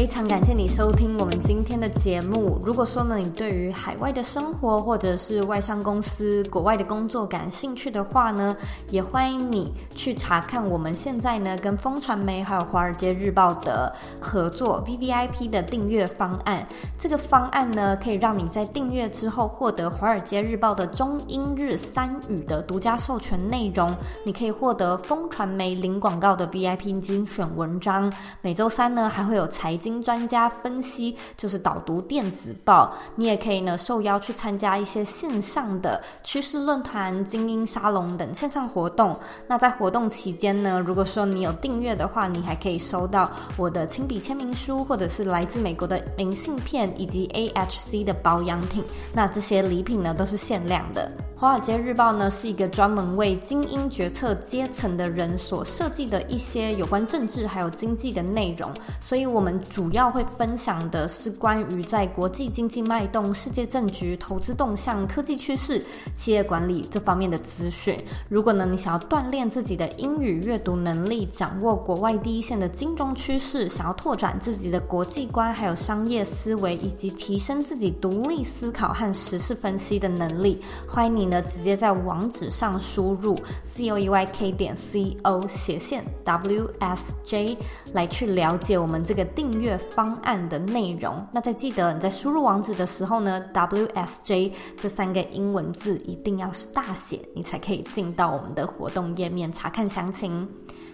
Speaker 1: 非常感谢你收听我们今天的节目。如果说呢，你对于海外的生活或者是外商公司国外的工作感兴趣的话呢，也欢迎你去查看我们现在呢跟风传媒还有华尔街日报的合作 VVIP 的订阅方案。这个方案呢，可以让你在订阅之后获得华尔街日报的中英日三语的独家授权内容。你可以获得风传媒零广告的 VIP 精选文章。每周三呢，还会有财经。专家分析就是导读电子报，你也可以呢受邀去参加一些线上的趋势论坛、精英沙龙等线上活动。那在活动期间呢，如果说你有订阅的话，你还可以收到我的亲笔签名书，或者是来自美国的明信片以及 AHC 的保养品。那这些礼品呢都是限量的。华尔街日报呢是一个专门为精英决策阶层的人所设计的一些有关政治还有经济的内容，所以我们主要会分享的是关于在国际经济脉动、世界政局、投资动向、科技趋势、企业管理这方面的资讯。如果呢你想要锻炼自己的英语阅读能力，掌握国外第一线的金融趋势，想要拓展自己的国际观还有商业思维，以及提升自己独立思考和时事分析的能力，欢迎你。呢，直接在网址上输入 c o e y k 点 c o 斜线 w s j 来去了解我们这个订阅方案的内容。那再记得你在输入网址的时候呢，w s j 这三个英文字一定要是大写，你才可以进到我们的活动页面查看详情。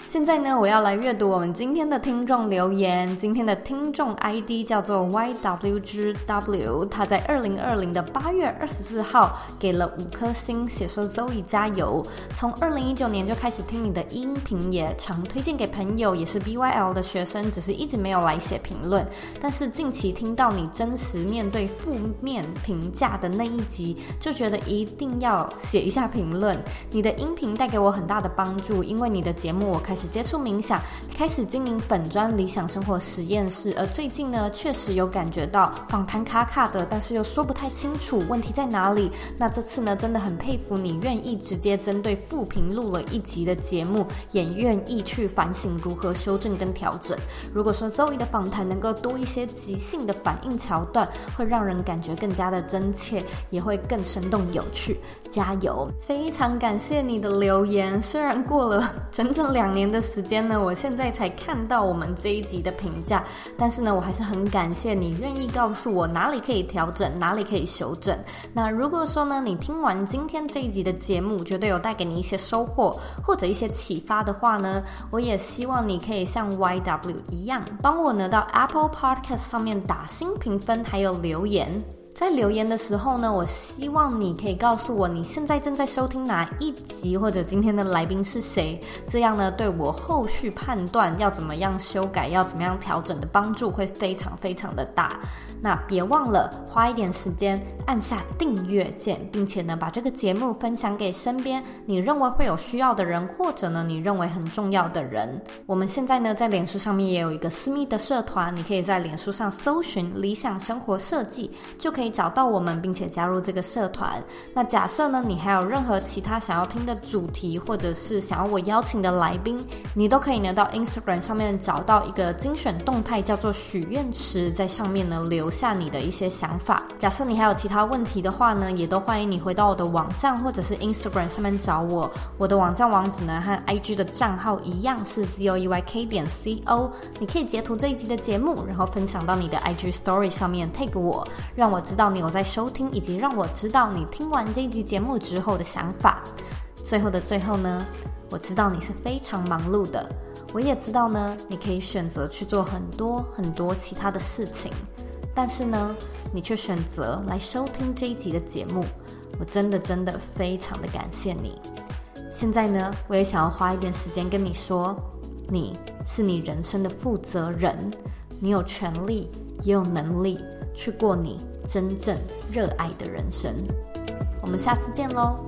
Speaker 1: 现在呢，我要来阅读我们今天的听众留言。今天的听众 ID 叫做 YWGW，他在二零二零的八月二十四号给了五颗星，写说 Zoe 加油。从二零一九年就开始听你的音频，也常推荐给朋友，也是 BYL 的学生，只是一直没有来写评论。但是近期听到你真实面对负面评价的那一集，就觉得一定要写一下评论。你的音频带给我很大的帮助，因为你的节目我开。始接触冥想，开始经营粉专理想生活实验室，而最近呢，确实有感觉到访谈卡卡的，但是又说不太清楚问题在哪里。那这次呢，真很佩服你愿意直接针对复评录了一集的节目，也愿意去反省如何修正跟调整。如果说 Zoe 的访谈能够多一些即兴的反应桥段，会让人感觉更加的真切，也会更生动有趣。加油！非常感谢你的留言，虽然过了整整两年。的时间呢，我现在才看到我们这一集的评价，但是呢，我还是很感谢你愿意告诉我哪里可以调整，哪里可以修正。那如果说呢，你听完今天这一集的节目，觉得有带给你一些收获或者一些启发的话呢，我也希望你可以像 YW 一样，帮我呢到 Apple Podcast 上面打新评分，还有留言。在留言的时候呢，我希望你可以告诉我你现在正在收听哪一集，或者今天的来宾是谁，这样呢，对我后续判断要怎么样修改，要怎么样调整的帮助会非常非常的大。那别忘了花一点时间按下订阅键，并且呢，把这个节目分享给身边你认为会有需要的人，或者呢，你认为很重要的人。我们现在呢，在脸书上面也有一个私密的社团，你可以在脸书上搜寻“理想生活设计”，就可以。找到我们，并且加入这个社团。那假设呢，你还有任何其他想要听的主题，或者是想要我邀请的来宾，你都可以呢到 Instagram 上面找到一个精选动态，叫做许愿池，在上面呢留下你的一些想法。假设你还有其他问题的话呢，也都欢迎你回到我的网站或者是 Instagram 上面找我。我的网站网址呢和 IG 的账号一样是 zoeyk 点 co。你可以截图这一集的节目，然后分享到你的 IG Story 上面 tag 我，让我知知道。你有在收听，以及让我知道你听完这一集节目之后的想法。最后的最后呢，我知道你是非常忙碌的，我也知道呢，你可以选择去做很多很多其他的事情，但是呢，你却选择来收听这一集的节目，我真的真的非常的感谢你。现在呢，我也想要花一点时间跟你说，你是你人生的负责人，你有权利也有能力去过你真正热爱的人生。我们下次见喽。